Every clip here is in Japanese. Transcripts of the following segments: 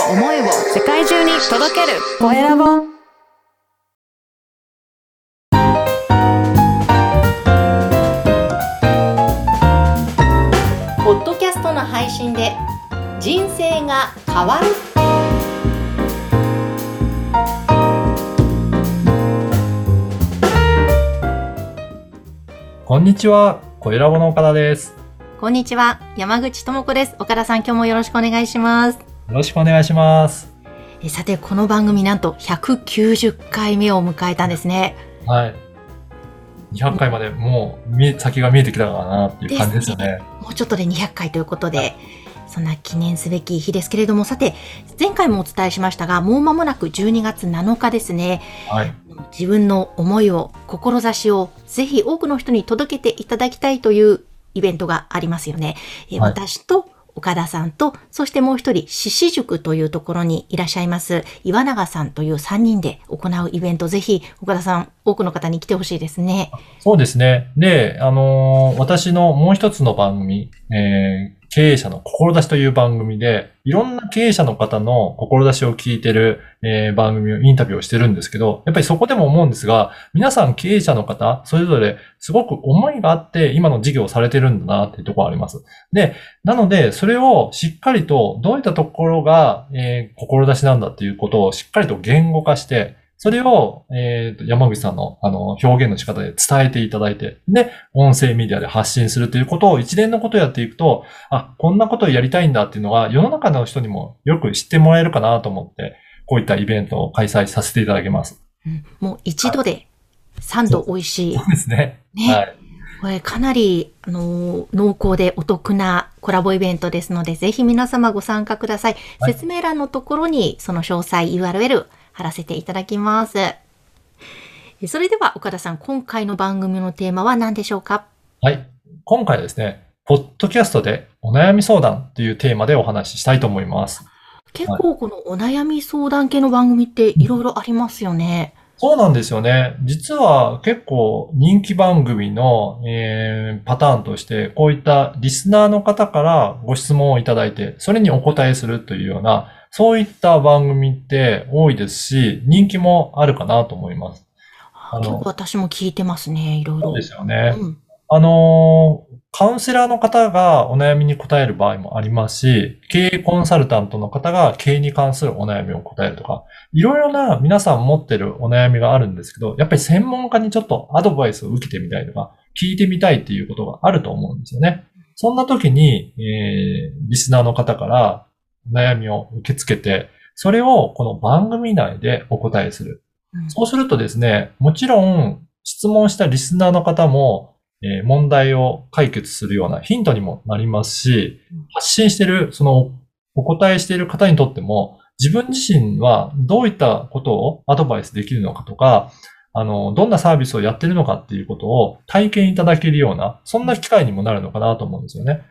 を思いを世界中に届ける。コエラボポッドキャストの配信で人生が変わる。こんにちは、コエラボの岡田です。こんにちは山口智子です。岡田さん今日もよろしくお願いしますよろしくお願いします。えさてこの番組なんと190回目を迎えたんですねはい。200回までもう先が見えてきたかなっていう感じですよね。もうちょっとで200回ということで、そんな記念すべき日ですけれども、さて、前回もお伝えしましたが、もう間もなく12月7日ですね。はい。自分の思いを、志を、ぜひ多くの人に届けていただきたいというイベントがありますよね。えーはい私と岡田さんと、そしてもう一人、獅子塾というところにいらっしゃいます、岩永さんという3人で行うイベント、ぜひ岡田さん、多くの方に来てほしいですね。そうですね。で、あのー私のもう一つの番組、えー経営者の志という番組で、いろんな経営者の方の志を聞いてる、えー番組をインタビューをしてるんですけど、やっぱりそこでも思うんですが、皆さん経営者の方、それぞれすごく思いがあって今の事業をされてるんだなっていうところあります。で、なので、それをしっかりと、どういったところが、えー志なんだっていうことをしっかりと言語化して、それを、えーと山口さんのあの表現の仕方で伝えていただいて、で、音声メディアで発信するということを一連のことをやっていくと、あ、こんなことをやりたいんだっていうのが世の中の人にもよく知ってもらえるかなと思って、こういったイベントを開催させていただきます。うんもう一度で3度美味しいそうですね。ねはい。これかなり、あのー濃厚でお得なコラボイベントですので、ぜひ皆様ご参加ください。はい説明欄のところにその詳細 URL 貼らせていただきます。えそれでは岡田さん、今回の番組のテーマは何でしょうか？はい。今回はですね、ポッドキャストでお悩み相談というテーマでお話ししたいと思います。結構このお悩み相談系の番組っていろいろありますよね。そうなんですよね。実は結構人気番組の、えーパターンとして、こういったリスナーの方からご質問をいただいて、それにお答えするというような、そういった番組って多いですし、人気もあるかなと思います。あの結構私も聞いてますね、いろいろ。そうですよね。うんあのーカウンセラーの方がお悩みに答える場合もありますし、経営コンサルタントの方が経営に関するお悩みを答えるとか、いろいろな皆さん持ってるお悩みがあるんですけど、やっぱり専門家にちょっとアドバイスを受けてみたいとか、聞いてみたいっていうことがあると思うんですよね。そんな時に、えー、リスナーの方から悩みを受け付けて、それをこの番組内でお答えする。うんそうするとですね、もちろん質問したリスナーの方も、えー問題を解決するようなヒントにもなりますしうん、発信している、そのお答えしている方にとっても、自分自身はどういったことをアドバイスできるのかとか、あの、どんなサービスをやってるのかっていうことを体験いただけるような、そんな機会にもなるのかなと思うんですよね。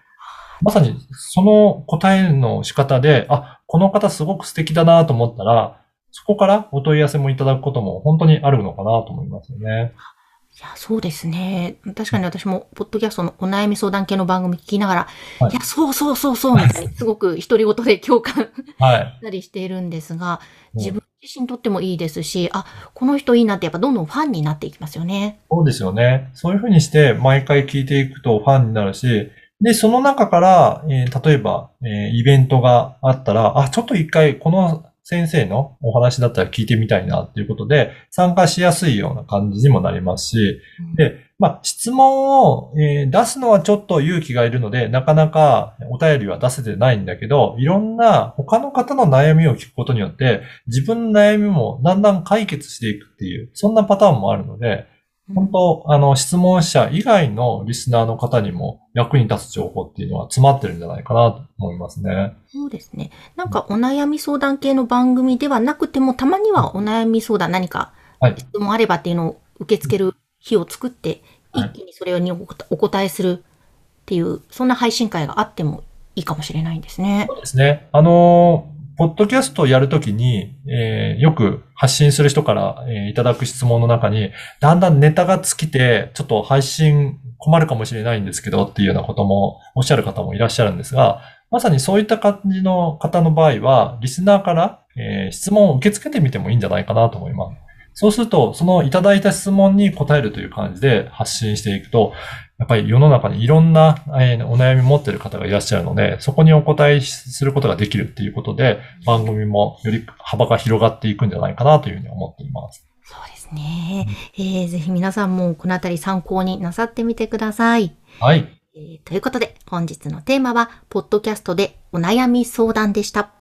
まさにその答えの仕方で、あ、この方すごく素敵だなと思ったら、そこからお問い合わせもいただくことも本当にあるのかなと思いますよね。いや、そうですね。確かに私も、ポッドキャストのお悩み相談系の番組聞きながら、はいい、や、そうそうそうそう、みたいに、すごく独り言で共感はい。したりしているんですが、うん自分自身にとってもいいですし、あ、この人いいなって、やっぱどんどんファンになっていきますよね。そうですよね。そういうふうにして毎回聞いていくとファンになるし、で、その中から、えー例えば、えーイベントがあったら、あ、ちょっと一回この先生のお話だったら聞いてみたいなっていうことで、参加しやすいような感じにもなりますし、で、まあ、質問を、えー出すのはちょっと勇気がいるので、なかなかお便りは出せてないんだけど、いろんな他の方の悩みを聞くことによって、自分の悩みもだんだん解決していくっていう、そんなパターンもあるので、本当、あの、質問者以外のリスナーの方にも役に立つ情報っていうのは詰まってるんじゃないかなと思いますね。そうですね。なんかお悩み相談系の番組ではなくても、たまにはお悩み相談何かはい質問あればっていうのを受け付ける日を作って、はい一気にそれにお答お答えするっていう、そんな配信会があってもいいかもしれないんですね。そうですね。あのーポッドキャストをやるときに、えーよく発信する人から、えーいただく質問の中に、だんだんネタが尽きて、ちょっと配信困るかもしれないんですけどっていうようなこともおっしゃる方もいらっしゃるんですが、まさにそういった感じの方の場合は、リスナーから、えー質問を受け付けてみてもいいんじゃないかなと思います。そうすると、そのいただいた質問に答えるという感じで発信していくと、やっぱり世の中にいろんな、えーお悩み持っている方がいらっしゃるので、そこにお答えすることができるっていうことで、番組もより幅が広がっていくんじゃないかなというふうに思っています。そうですね。えーぜひ皆さんもこのあたり参考になさってみてください。はい。えーということで、本日のテーマは、ポッドキャストでお悩み相談でした。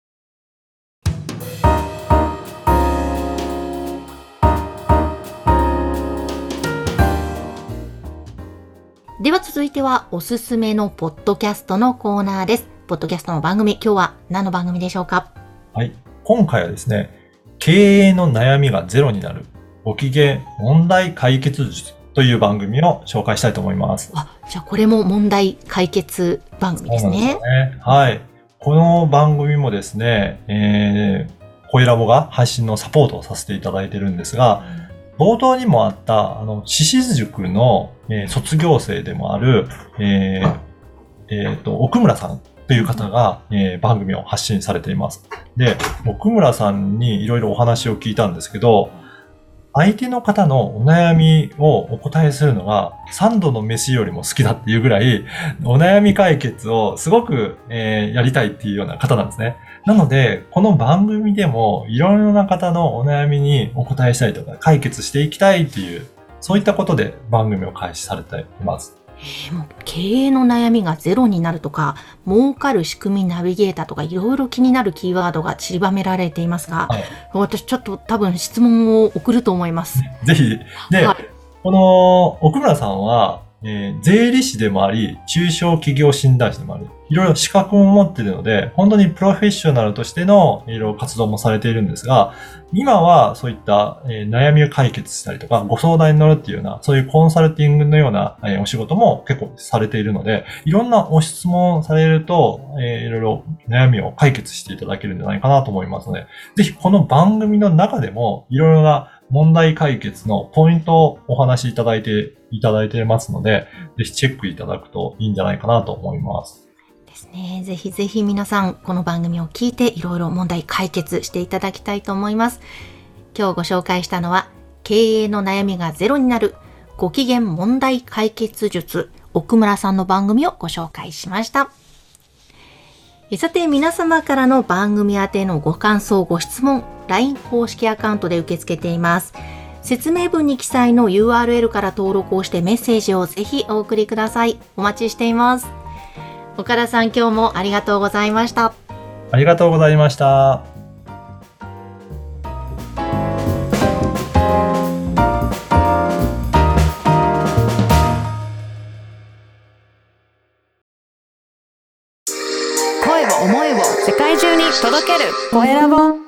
では続いては、おすすめのポッドキャストのコーナーです。ポッドキャストの番組、今日は何の番組でしょうか？はい。今回はですね、経営の悩みがゼロになるご機嫌問題解決術という番組を紹介したいと思います。あ、じゃあこれも問題解決番組ですね。すね。はい。この番組もですね、えー、コイラボが配信のサポートをさせていただいてるんですが、冒頭にもあった、あの、獅子塾の、えー卒業生でもある、えーえーと、奥村さんという方が、えー番組を発信されています。で、奥村さんにいろいろお話を聞いたんですけど、相手の方のお悩みをお答えするのが3度の飯よりも好きだっていうぐらい、お悩み解決をすごく、えーやりたいっていうような方なんですね。なので、この番組でもいろいろな方のお悩みにお答えしたりとか解決していきたいっていう、そういったことで番組を開始されています。えーもう経営の悩みがゼロになるとか、儲かる仕組みナビゲーターとか、いろいろ気になるキーワードが散りばめられていますが、はい私ちょっと多分質問を送ると思います。ぜひ。で、はいこの奥村さんは、えー税理士でもあり、中小企業診断士でもある。いろいろ資格も持っているので、本当にプロフェッショナルとしてのいろいろ活動もされているんですが、今はそういった、えー悩みを解決したりとか、ご相談に乗るっていうような、そういうコンサルティングのような、えーお仕事も結構されているので、いろんなご質問されると、えーいろいろ悩みを解決していただけるんじゃないかなと思いますので、ぜひこの番組の中でも、いろいろな問題解決のポイントをお話しいただいて、いただいてますので、ぜひチェックいただくといいんじゃないかなと思います。ですね。ぜひぜひ皆さん、この番組を聞いて、いろいろ問題解決していただきたいと思います。今日ご紹介したのは、経営の悩みがゼロになる、ご機嫌問題解決術、奥村さんの番組をご紹介しました。さて、皆様からの番組宛てのご感想、ご質問、LINE 公式アカウントで受け付けています。説明文に記載の URL から登録をしてメッセージをぜひお送りください。お待ちしています。岡田さん、今日もありがとうございました。ありがとうございました。声を思いを世界中に届けるコエラボ